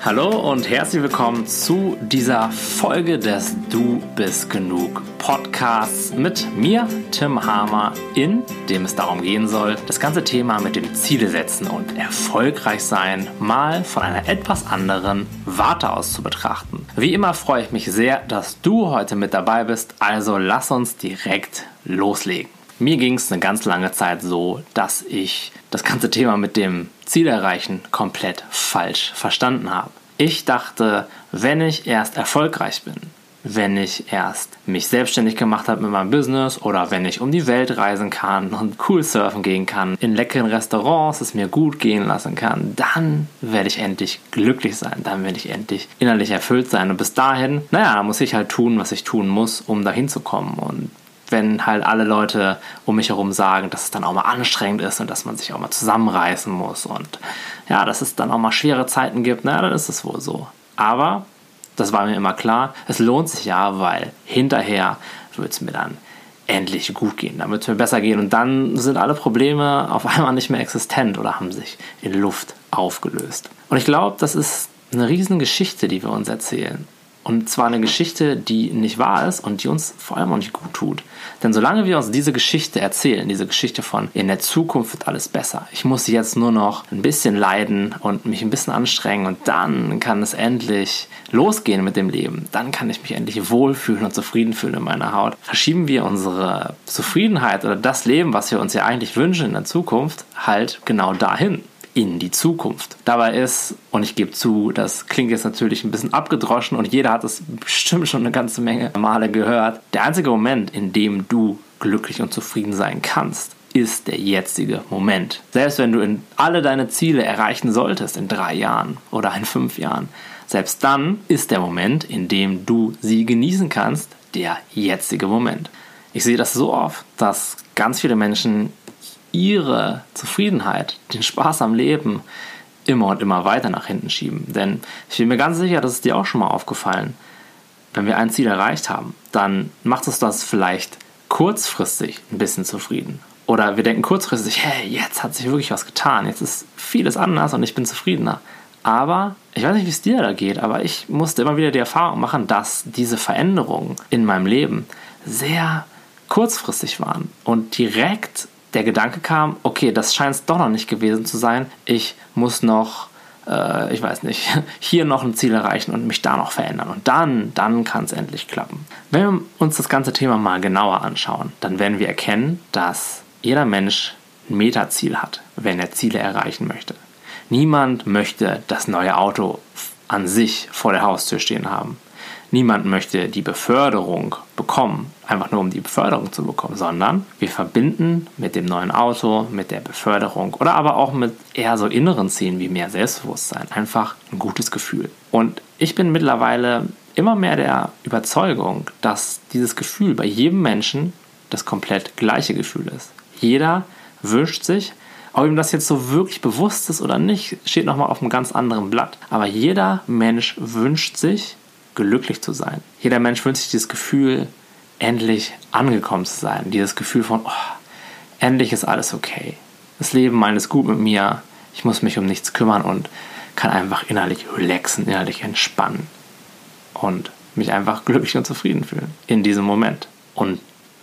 Hallo und herzlich willkommen zu dieser Folge des Du bist genug Podcasts mit mir, Tim Hamer, in dem es darum gehen soll, das ganze Thema mit dem Ziele setzen und erfolgreich sein mal von einer etwas anderen Warte aus zu betrachten. Wie immer freue ich mich sehr, dass du heute mit dabei bist, also lass uns direkt loslegen. Mir ging es eine ganz lange Zeit so, dass ich das ganze Thema mit dem Ziel erreichen komplett falsch verstanden habe. Ich dachte, wenn ich erst erfolgreich bin, wenn ich erst mich selbstständig gemacht habe mit meinem Business oder wenn ich um die Welt reisen kann und cool surfen gehen kann, in leckeren Restaurants es mir gut gehen lassen kann, dann werde ich endlich glücklich sein, dann werde ich endlich innerlich erfüllt sein. Und bis dahin, naja, muss ich halt tun, was ich tun muss, um dahin zu kommen. Und wenn halt alle Leute um mich herum sagen, dass es dann auch mal anstrengend ist und dass man sich auch mal zusammenreißen muss und ja, dass es dann auch mal schwere Zeiten gibt, na, dann ist es wohl so. Aber, das war mir immer klar, es lohnt sich ja, weil hinterher wird es mir dann endlich gut gehen, dann wird es mir besser gehen und dann sind alle Probleme auf einmal nicht mehr existent oder haben sich in Luft aufgelöst. Und ich glaube, das ist eine riesen Geschichte, die wir uns erzählen. Und zwar eine Geschichte, die nicht wahr ist und die uns vor allem auch nicht gut tut. Denn solange wir uns diese Geschichte erzählen, diese Geschichte von in der Zukunft wird alles besser, ich muss jetzt nur noch ein bisschen leiden und mich ein bisschen anstrengen und dann kann es endlich losgehen mit dem Leben, dann kann ich mich endlich wohlfühlen und zufrieden fühlen in meiner Haut, verschieben wir unsere Zufriedenheit oder das Leben, was wir uns ja eigentlich wünschen in der Zukunft, halt genau dahin in die Zukunft. Dabei ist, und ich gebe zu, das klingt jetzt natürlich ein bisschen abgedroschen und jeder hat es bestimmt schon eine ganze Menge Male gehört, der einzige Moment, in dem du glücklich und zufrieden sein kannst, ist der jetzige Moment. Selbst wenn du alle deine Ziele erreichen solltest in drei Jahren oder in fünf Jahren, selbst dann ist der Moment, in dem du sie genießen kannst, der jetzige Moment. Ich sehe das so oft, dass ganz viele Menschen ihre Zufriedenheit, den Spaß am Leben immer und immer weiter nach hinten schieben. Denn ich bin mir ganz sicher, das ist dir auch schon mal aufgefallen. Wenn wir ein Ziel erreicht haben, dann macht uns das vielleicht kurzfristig ein bisschen zufrieden. Oder wir denken kurzfristig, hey, jetzt hat sich wirklich was getan, jetzt ist vieles anders und ich bin zufriedener. Aber ich weiß nicht, wie es dir da geht, aber ich musste immer wieder die Erfahrung machen, dass diese Veränderungen in meinem Leben sehr kurzfristig waren und direkt der Gedanke kam, okay, das scheint es doch noch nicht gewesen zu sein. Ich muss noch, äh, ich weiß nicht, hier noch ein Ziel erreichen und mich da noch verändern. Und dann, dann kann es endlich klappen. Wenn wir uns das ganze Thema mal genauer anschauen, dann werden wir erkennen, dass jeder Mensch ein Metaziel hat, wenn er Ziele erreichen möchte. Niemand möchte das neue Auto an sich vor der Haustür stehen haben. Niemand möchte die Beförderung bekommen, einfach nur um die Beförderung zu bekommen, sondern wir verbinden mit dem neuen Auto, mit der Beförderung oder aber auch mit eher so inneren Zielen wie mehr Selbstbewusstsein einfach ein gutes Gefühl. Und ich bin mittlerweile immer mehr der Überzeugung, dass dieses Gefühl bei jedem Menschen das komplett gleiche Gefühl ist. Jeder wünscht sich, ob ihm das jetzt so wirklich bewusst ist oder nicht, steht nochmal auf einem ganz anderen Blatt. Aber jeder Mensch wünscht sich glücklich zu sein. Jeder Mensch wünscht sich dieses Gefühl, endlich angekommen zu sein. Dieses Gefühl von, oh, endlich ist alles okay. Das Leben meint es gut mit mir. Ich muss mich um nichts kümmern und kann einfach innerlich relaxen, innerlich entspannen. Und mich einfach glücklich und zufrieden fühlen in diesem Moment. Und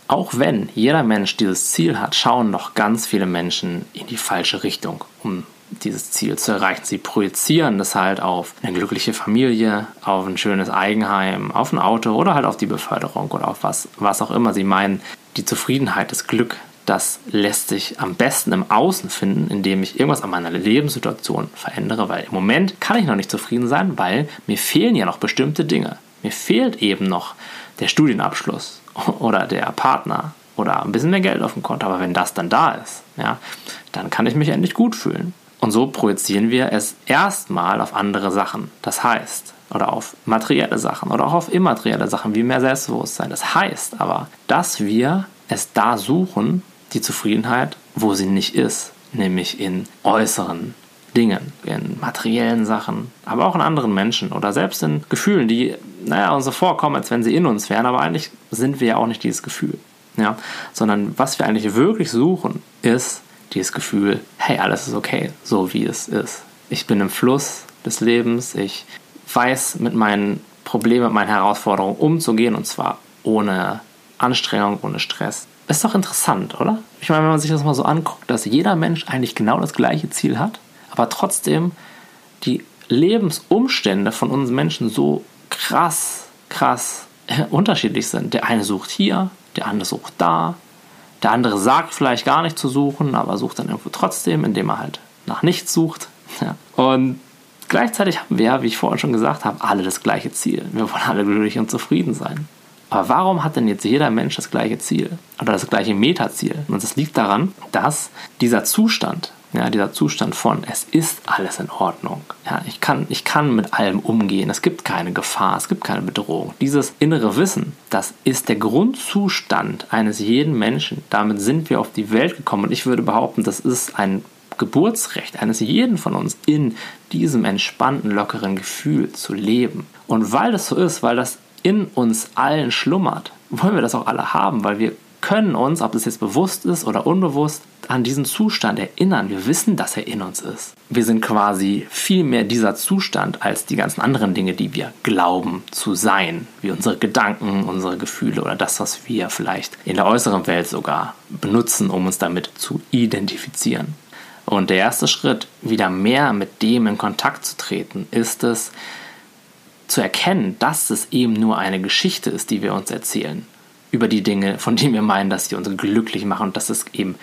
auch wenn jeder Mensch dieses Ziel hat, schauen noch ganz viele Menschen in die falsche Richtung, um dieses Ziel zu erreichen. Sie projizieren das halt auf eine glückliche Familie, auf ein schönes Eigenheim, auf ein Auto oder halt auf die Beförderung oder auf was, was auch immer sie meinen. Die Zufriedenheit, das Glück, das lässt sich am besten im Außen finden, indem ich irgendwas an meiner Lebenssituation verändere, weil im Moment kann ich noch nicht zufrieden sein, weil mir fehlen ja noch bestimmte Dinge. Mir fehlt eben noch der Studienabschluss oder der Partner oder ein bisschen mehr Geld auf dem Konto. Aber wenn das dann da ist, ja, dann kann ich mich endlich gut fühlen. Und so projizieren wir es erstmal auf andere Sachen. Das heißt, oder auf materielle Sachen oder auch auf immaterielle Sachen wie mehr Selbstbewusstsein. Das heißt aber, dass wir es da suchen, die Zufriedenheit, wo sie nicht ist, nämlich in äußeren Dingen, in materiellen Sachen, aber auch in anderen Menschen oder selbst in Gefühlen, die, naja, uns so vorkommen, als wenn sie in uns wären, aber eigentlich sind wir ja auch nicht dieses Gefühl. Ja, sondern was wir eigentlich wirklich suchen, ist dieses Gefühl, hey, alles ist okay, so wie es ist. Ich bin im Fluss, des Lebens. Ich weiß mit meinen Problemen, mit meinen Herausforderungen umzugehen und zwar ohne Anstrengung, ohne Stress. Ist doch interessant, oder? Ich meine, wenn man sich das mal so anguckt, dass jeder Mensch eigentlich genau das gleiche Ziel hat, aber trotzdem die Lebensumstände von uns Menschen so krass, krass unterschiedlich sind. Der eine sucht hier, der andere sucht da, der andere sagt vielleicht gar nicht zu suchen, aber sucht dann irgendwo trotzdem, indem er halt nach nichts sucht. Ja. Und gleichzeitig haben wir, wie ich vorhin schon gesagt habe, alle das gleiche Ziel. Wir wollen alle glücklich und zufrieden sein. Aber warum hat denn jetzt jeder Mensch das gleiche Ziel oder das gleiche Metaziel? Und das liegt daran, dass dieser Zustand, ja, dieser Zustand von es ist alles in Ordnung. Ja, ich, kann, ich kann mit allem umgehen. Es gibt keine Gefahr, es gibt keine Bedrohung. Dieses innere Wissen, das ist der Grundzustand eines jeden Menschen. Damit sind wir auf die Welt gekommen. Und ich würde behaupten, das ist ein Geburtsrecht eines jeden von uns, in diesem entspannten, lockeren Gefühl zu leben. Und weil das so ist, weil das in uns allen schlummert, wollen wir das auch alle haben, weil wir können uns, ob das jetzt bewusst ist oder unbewusst, an diesen Zustand erinnern. Wir wissen, dass er in uns ist. Wir sind quasi viel mehr dieser Zustand als die ganzen anderen Dinge, die wir glauben zu sein, wie unsere Gedanken, unsere Gefühle oder das, was wir vielleicht in der äußeren Welt sogar benutzen, um uns damit zu identifizieren. Und der erste Schritt, wieder mehr mit dem in Kontakt zu treten, ist es, zu erkennen, dass es eben nur eine Geschichte ist, die wir uns erzählen über die Dinge, von denen wir meinen, dass sie uns glücklich machen und dass es eben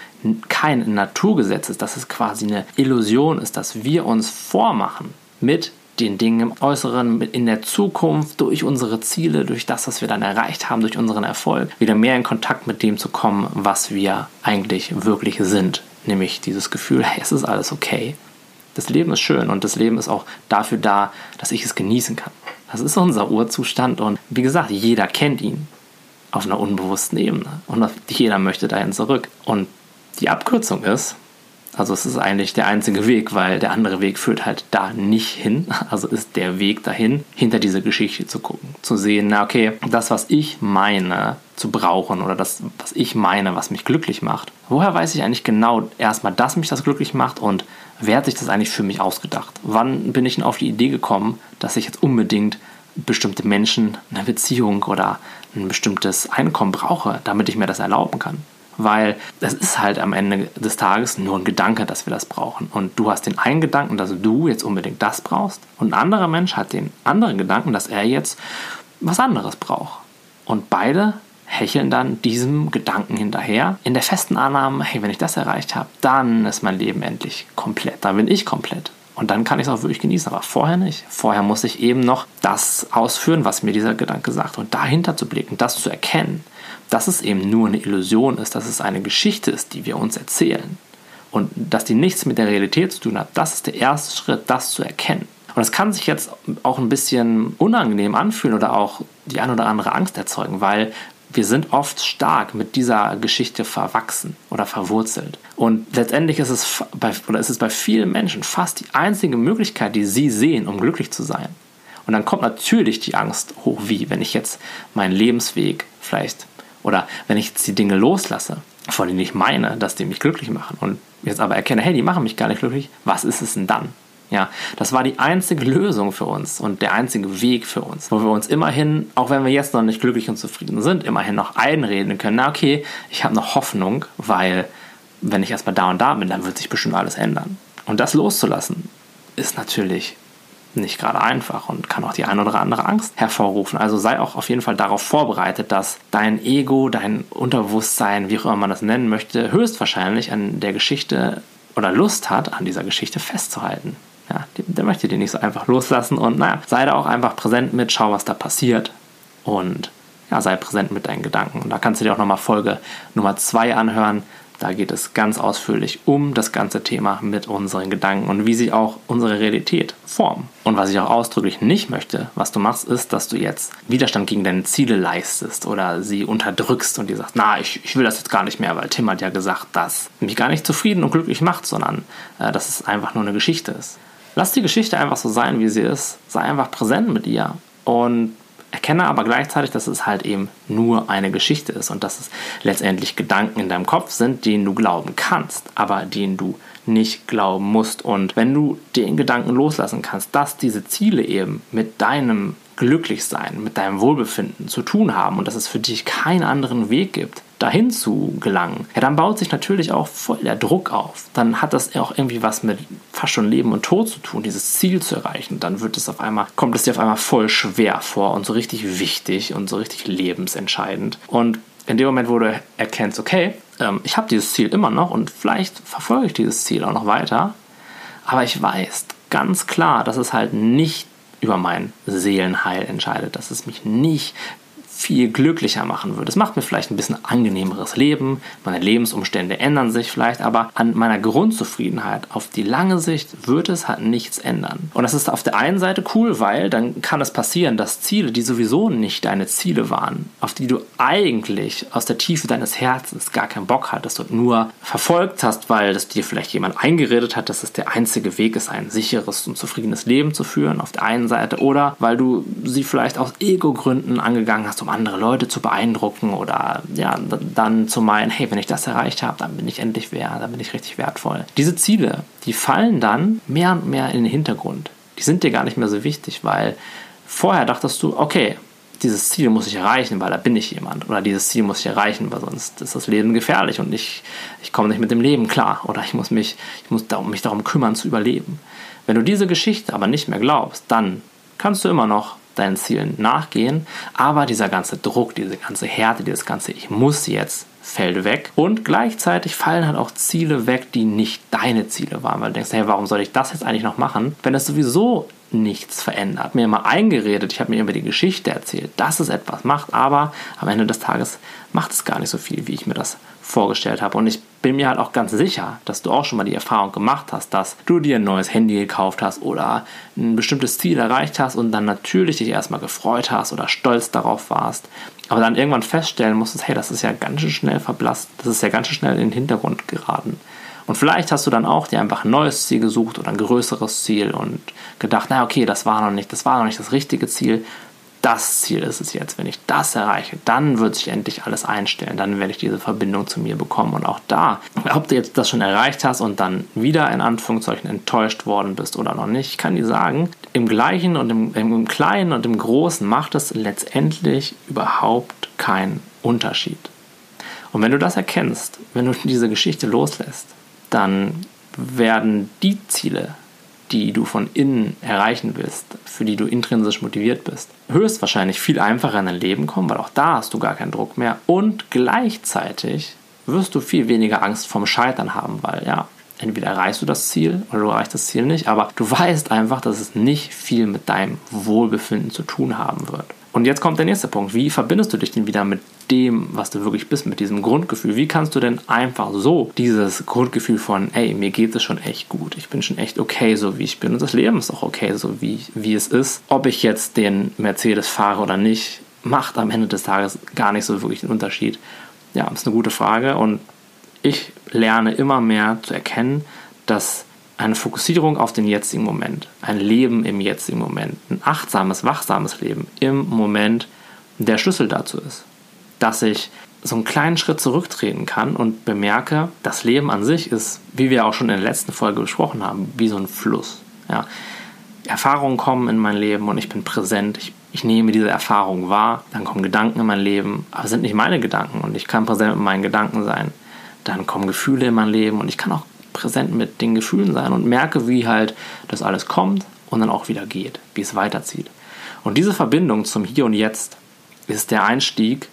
kein Naturgesetz ist, dass es quasi eine Illusion ist, dass wir uns vormachen mit den Dingen im Äußeren, in der Zukunft, durch unsere Ziele, durch das, was wir dann erreicht haben, durch unseren Erfolg, wieder mehr in Kontakt mit dem zu kommen, was wir eigentlich wirklich sind. Nämlich dieses Gefühl, hey, es ist alles okay. Das Leben ist schön und das Leben ist auch dafür da, dass ich es genießen kann. Das ist unser Urzustand und wie gesagt, jeder kennt ihn auf einer unbewussten Ebene und jeder möchte dahin zurück. Und die Abkürzung ist, also es ist eigentlich der einzige Weg, weil der andere Weg führt halt da nicht hin. Also ist der Weg dahin, hinter diese Geschichte zu gucken, zu sehen, na okay, das, was ich meine zu brauchen oder das, was ich meine, was mich glücklich macht. Woher weiß ich eigentlich genau erstmal, dass mich das glücklich macht und wer hat sich das eigentlich für mich ausgedacht? Wann bin ich denn auf die Idee gekommen, dass ich jetzt unbedingt bestimmte Menschen, eine Beziehung oder ein bestimmtes Einkommen brauche, damit ich mir das erlauben kann? Weil es ist halt am Ende des Tages nur ein Gedanke, dass wir das brauchen. Und du hast den einen Gedanken, dass du jetzt unbedingt das brauchst. Und ein anderer Mensch hat den anderen Gedanken, dass er jetzt was anderes braucht. Und beide hecheln dann diesem Gedanken hinterher, in der festen Annahme, hey, wenn ich das erreicht habe, dann ist mein Leben endlich komplett, dann bin ich komplett. Und dann kann ich es auch wirklich genießen, aber vorher nicht. Vorher muss ich eben noch das ausführen, was mir dieser Gedanke sagt. Und dahinter zu blicken, das zu erkennen, dass es eben nur eine Illusion ist, dass es eine Geschichte ist, die wir uns erzählen. Und dass die nichts mit der Realität zu tun hat, das ist der erste Schritt, das zu erkennen. Und es kann sich jetzt auch ein bisschen unangenehm anfühlen oder auch die ein oder andere Angst erzeugen, weil wir sind oft stark mit dieser Geschichte verwachsen oder verwurzelt. Und letztendlich ist es bei, oder ist es bei vielen Menschen fast die einzige Möglichkeit, die sie sehen, um glücklich zu sein. Und dann kommt natürlich die Angst hoch, wie wenn ich jetzt meinen Lebensweg vielleicht oder wenn ich jetzt die Dinge loslasse, von denen ich meine, dass die mich glücklich machen und jetzt aber erkenne, hey, die machen mich gar nicht glücklich, was ist es denn dann? Ja, das war die einzige Lösung für uns und der einzige Weg für uns, wo wir uns immerhin, auch wenn wir jetzt noch nicht glücklich und zufrieden sind, immerhin noch einreden können, na okay, ich habe noch Hoffnung, weil wenn ich erstmal da und da bin, dann wird sich bestimmt alles ändern. Und das loszulassen, ist natürlich nicht gerade einfach und kann auch die eine oder andere Angst hervorrufen. Also sei auch auf jeden Fall darauf vorbereitet, dass dein Ego, dein Unterbewusstsein, wie auch immer man das nennen möchte, höchstwahrscheinlich an der Geschichte oder Lust hat, an dieser Geschichte festzuhalten ja, der möchte den nicht so einfach loslassen und naja, sei da auch einfach präsent mit, schau, was da passiert und ja, sei präsent mit deinen Gedanken. Und da kannst du dir auch nochmal Folge Nummer 2 anhören. Da geht es ganz ausführlich um das ganze Thema mit unseren Gedanken und wie sie auch unsere Realität formen. Und was ich auch ausdrücklich nicht möchte, was du machst, ist, dass du jetzt Widerstand gegen deine Ziele leistest oder sie unterdrückst und dir sagst, na, ich, ich will das jetzt gar nicht mehr, weil Tim hat ja gesagt, dass mich gar nicht zufrieden und glücklich macht, sondern äh, dass es einfach nur eine Geschichte ist. Lass die Geschichte einfach so sein, wie sie ist. Sei einfach präsent mit ihr und erkenne aber gleichzeitig, dass es halt eben nur eine Geschichte ist und dass es letztendlich Gedanken in deinem Kopf sind, denen du glauben kannst, aber denen du nicht glauben musst. Und wenn du den Gedanken loslassen kannst, dass diese Ziele eben mit deinem Glücklichsein, mit deinem Wohlbefinden zu tun haben und dass es für dich keinen anderen Weg gibt, dahin zu gelangen, ja, dann baut sich natürlich auch voll der Druck auf. Dann hat das auch irgendwie was mit fast schon Leben und Tod zu tun, dieses Ziel zu erreichen. Dann wird es auf einmal, kommt es dir auf einmal voll schwer vor und so richtig wichtig und so richtig lebensentscheidend. Und in dem Moment, wo du erkennst, okay, ähm, ich habe dieses Ziel immer noch und vielleicht verfolge ich dieses Ziel auch noch weiter, aber ich weiß ganz klar, dass es halt nicht über mein Seelenheil entscheidet, dass es mich nicht viel glücklicher machen würde. Es macht mir vielleicht ein bisschen angenehmeres Leben, meine Lebensumstände ändern sich vielleicht, aber an meiner Grundzufriedenheit auf die lange Sicht wird es halt nichts ändern. Und das ist auf der einen Seite cool, weil dann kann es passieren, dass Ziele, die sowieso nicht deine Ziele waren, auf die du eigentlich aus der Tiefe deines Herzens gar keinen Bock hattest und nur verfolgt hast, weil das dir vielleicht jemand eingeredet hat, dass es der einzige Weg ist, ein sicheres und zufriedenes Leben zu führen, auf der einen Seite, oder weil du sie vielleicht aus Ego-Gründen angegangen hast, um andere Leute zu beeindrucken oder ja, dann zu meinen, hey, wenn ich das erreicht habe, dann bin ich endlich wert, dann bin ich richtig wertvoll. Diese Ziele, die fallen dann mehr und mehr in den Hintergrund. Die sind dir gar nicht mehr so wichtig, weil vorher dachtest du, okay, dieses Ziel muss ich erreichen, weil da bin ich jemand. Oder dieses Ziel muss ich erreichen, weil sonst ist das Leben gefährlich und ich, ich komme nicht mit dem Leben klar. Oder ich muss, mich, ich muss darum, mich darum kümmern zu überleben. Wenn du diese Geschichte aber nicht mehr glaubst, dann kannst du immer noch deinen Zielen nachgehen, aber dieser ganze Druck, diese ganze Härte, dieses ganze Ich muss jetzt fällt weg und gleichzeitig fallen halt auch Ziele weg, die nicht deine Ziele waren, weil du denkst, hey, warum soll ich das jetzt eigentlich noch machen, wenn es sowieso nichts verändert. Mir immer eingeredet, ich habe mir über die Geschichte erzählt, dass es etwas macht, aber am Ende des Tages macht es gar nicht so viel, wie ich mir das vorgestellt habe. Und ich bin mir halt auch ganz sicher, dass du auch schon mal die Erfahrung gemacht hast, dass du dir ein neues Handy gekauft hast oder ein bestimmtes Ziel erreicht hast und dann natürlich dich erstmal gefreut hast oder stolz darauf warst, aber dann irgendwann feststellen musstest, hey, das ist ja ganz schön schnell verblasst, das ist ja ganz schön schnell in den Hintergrund geraten. Und vielleicht hast du dann auch dir einfach ein neues Ziel gesucht oder ein größeres Ziel und gedacht, na okay, das war noch nicht, das war noch nicht das richtige Ziel das Ziel ist es jetzt. Wenn ich das erreiche, dann wird sich endlich alles einstellen. Dann werde ich diese Verbindung zu mir bekommen. Und auch da, ob du jetzt das schon erreicht hast und dann wieder in Anführungszeichen enttäuscht worden bist oder noch nicht, kann dir sagen, im Gleichen und im, im Kleinen und im Großen macht es letztendlich überhaupt keinen Unterschied. Und wenn du das erkennst, wenn du diese Geschichte loslässt, dann werden die Ziele, die du von innen erreichen willst, für die du intrinsisch motiviert bist, höchstwahrscheinlich viel einfacher in dein Leben kommen, weil auch da hast du gar keinen Druck mehr und gleichzeitig wirst du viel weniger Angst vom Scheitern haben, weil ja, entweder erreichst du das Ziel oder du erreichst das Ziel nicht, aber du weißt einfach, dass es nicht viel mit deinem Wohlbefinden zu tun haben wird. Und jetzt kommt der nächste Punkt. Wie verbindest du dich denn wieder mit dem, was du wirklich bist, mit diesem Grundgefühl? Wie kannst du denn einfach so dieses Grundgefühl von, ey, mir geht es schon echt gut, ich bin schon echt okay, so wie ich bin und das Leben ist auch okay, so wie, wie es ist. Ob ich jetzt den Mercedes fahre oder nicht, macht am Ende des Tages gar nicht so wirklich einen Unterschied. Ja, ist eine gute Frage und ich lerne immer mehr zu erkennen, dass eine Fokussierung auf den jetzigen Moment, ein Leben im jetzigen Moment, ein achtsames, wachsames Leben im Moment der Schlüssel dazu ist. Dass ich so einen kleinen Schritt zurücktreten kann und bemerke, das Leben an sich ist, wie wir auch schon in der letzten Folge besprochen haben, wie so ein Fluss. Ja. Erfahrungen kommen in mein Leben und ich bin präsent. Ich, ich nehme diese Erfahrung wahr. Dann kommen Gedanken in mein Leben, aber es sind nicht meine Gedanken und ich kann präsent mit meinen Gedanken sein. Dann kommen Gefühle in mein Leben und ich kann auch präsent mit den Gefühlen sein und merke, wie halt das alles kommt und dann auch wieder geht, wie es weiterzieht. Und diese Verbindung zum Hier und Jetzt ist der Einstieg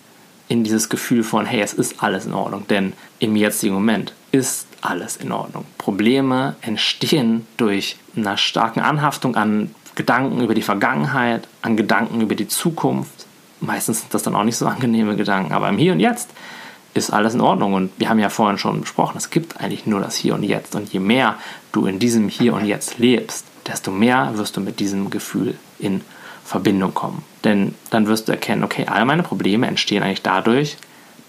in dieses Gefühl von, hey, es ist alles in Ordnung, denn im jetzigen Moment ist alles in Ordnung. Probleme entstehen durch eine starke Anhaftung an Gedanken über die Vergangenheit, an Gedanken über die Zukunft. Meistens sind das dann auch nicht so angenehme Gedanken, aber im Hier und Jetzt ist alles in Ordnung. Und wir haben ja vorhin schon besprochen, es gibt eigentlich nur das Hier und Jetzt. Und je mehr du in diesem Hier und Jetzt lebst, desto mehr wirst du mit diesem Gefühl in Verbindung kommen. Denn dann wirst du erkennen, okay, all meine Probleme entstehen eigentlich dadurch,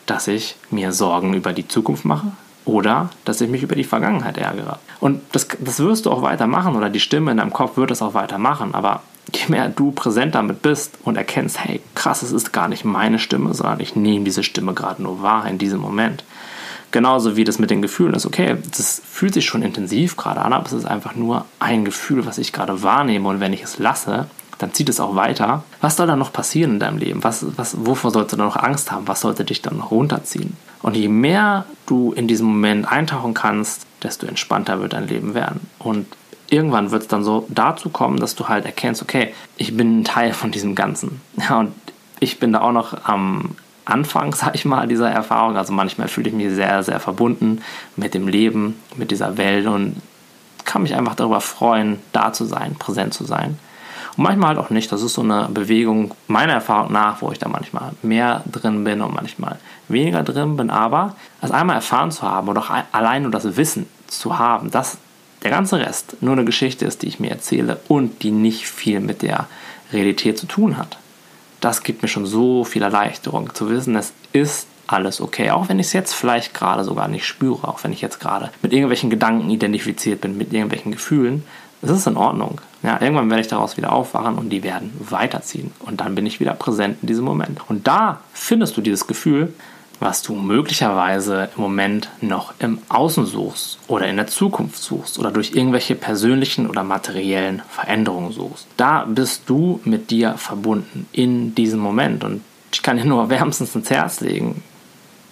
dass ich mir Sorgen über die Zukunft mache oder dass ich mich über die Vergangenheit ärgere. Und das, das wirst du auch weitermachen oder die Stimme in deinem Kopf wird es auch weitermachen. Aber je mehr du präsent damit bist und erkennst, hey, krass, es ist gar nicht meine Stimme, sondern ich nehme diese Stimme gerade nur wahr in diesem Moment, Genauso wie das mit den Gefühlen ist, okay, das fühlt sich schon intensiv gerade an, aber es ist einfach nur ein Gefühl, was ich gerade wahrnehme und wenn ich es lasse, dann zieht es auch weiter. Was soll dann noch passieren in deinem Leben? Was, was, wovor sollst du dann noch Angst haben? Was sollte dich dann noch runterziehen? Und je mehr du in diesem Moment eintauchen kannst, desto entspannter wird dein Leben werden. Und irgendwann wird es dann so dazu kommen, dass du halt erkennst, okay, ich bin ein Teil von diesem Ganzen. Ja, und ich bin da auch noch am Anfang, sag ich mal, dieser Erfahrung. Also manchmal fühle ich mich sehr, sehr verbunden mit dem Leben, mit dieser Welt und kann mich einfach darüber freuen, da zu sein, präsent zu sein. Und manchmal halt auch nicht. Das ist so eine Bewegung meiner Erfahrung nach, wo ich da manchmal mehr drin bin und manchmal weniger drin bin. Aber das einmal erfahren zu haben oder auch allein nur das Wissen zu haben, dass der ganze Rest nur eine Geschichte ist, die ich mir erzähle und die nicht viel mit der Realität zu tun hat. Das gibt mir schon so viel Erleichterung zu wissen, es ist alles okay. Auch wenn ich es jetzt vielleicht gerade sogar nicht spüre, auch wenn ich jetzt gerade mit irgendwelchen Gedanken identifiziert bin, mit irgendwelchen Gefühlen, es ist in Ordnung. Ja, irgendwann werde ich daraus wieder aufwachen und die werden weiterziehen. Und dann bin ich wieder präsent in diesem Moment. Und da findest du dieses Gefühl, was du möglicherweise im Moment noch im Außen suchst oder in der Zukunft suchst oder durch irgendwelche persönlichen oder materiellen Veränderungen suchst. Da bist du mit dir verbunden in diesem Moment. Und ich kann dir nur wärmstens ins Herz legen,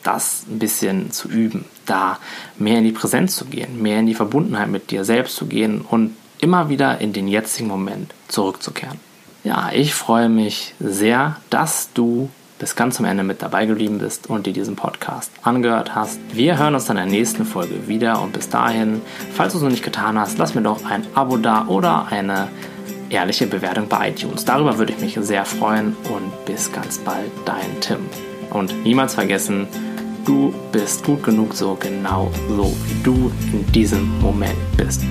das ein bisschen zu üben, da mehr in die Präsenz zu gehen, mehr in die Verbundenheit mit dir selbst zu gehen und immer wieder in den jetzigen Moment zurückzukehren. Ja, ich freue mich sehr, dass du bis ganz zum Ende mit dabei geblieben bist und dir diesen Podcast angehört hast. Wir hören uns dann in der nächsten Folge wieder und bis dahin, falls du es noch nicht getan hast, lass mir doch ein Abo da oder eine ehrliche Bewertung bei iTunes. Darüber würde ich mich sehr freuen und bis ganz bald, dein Tim. Und niemals vergessen, du bist gut genug so genau so, wie du in diesem Moment bist.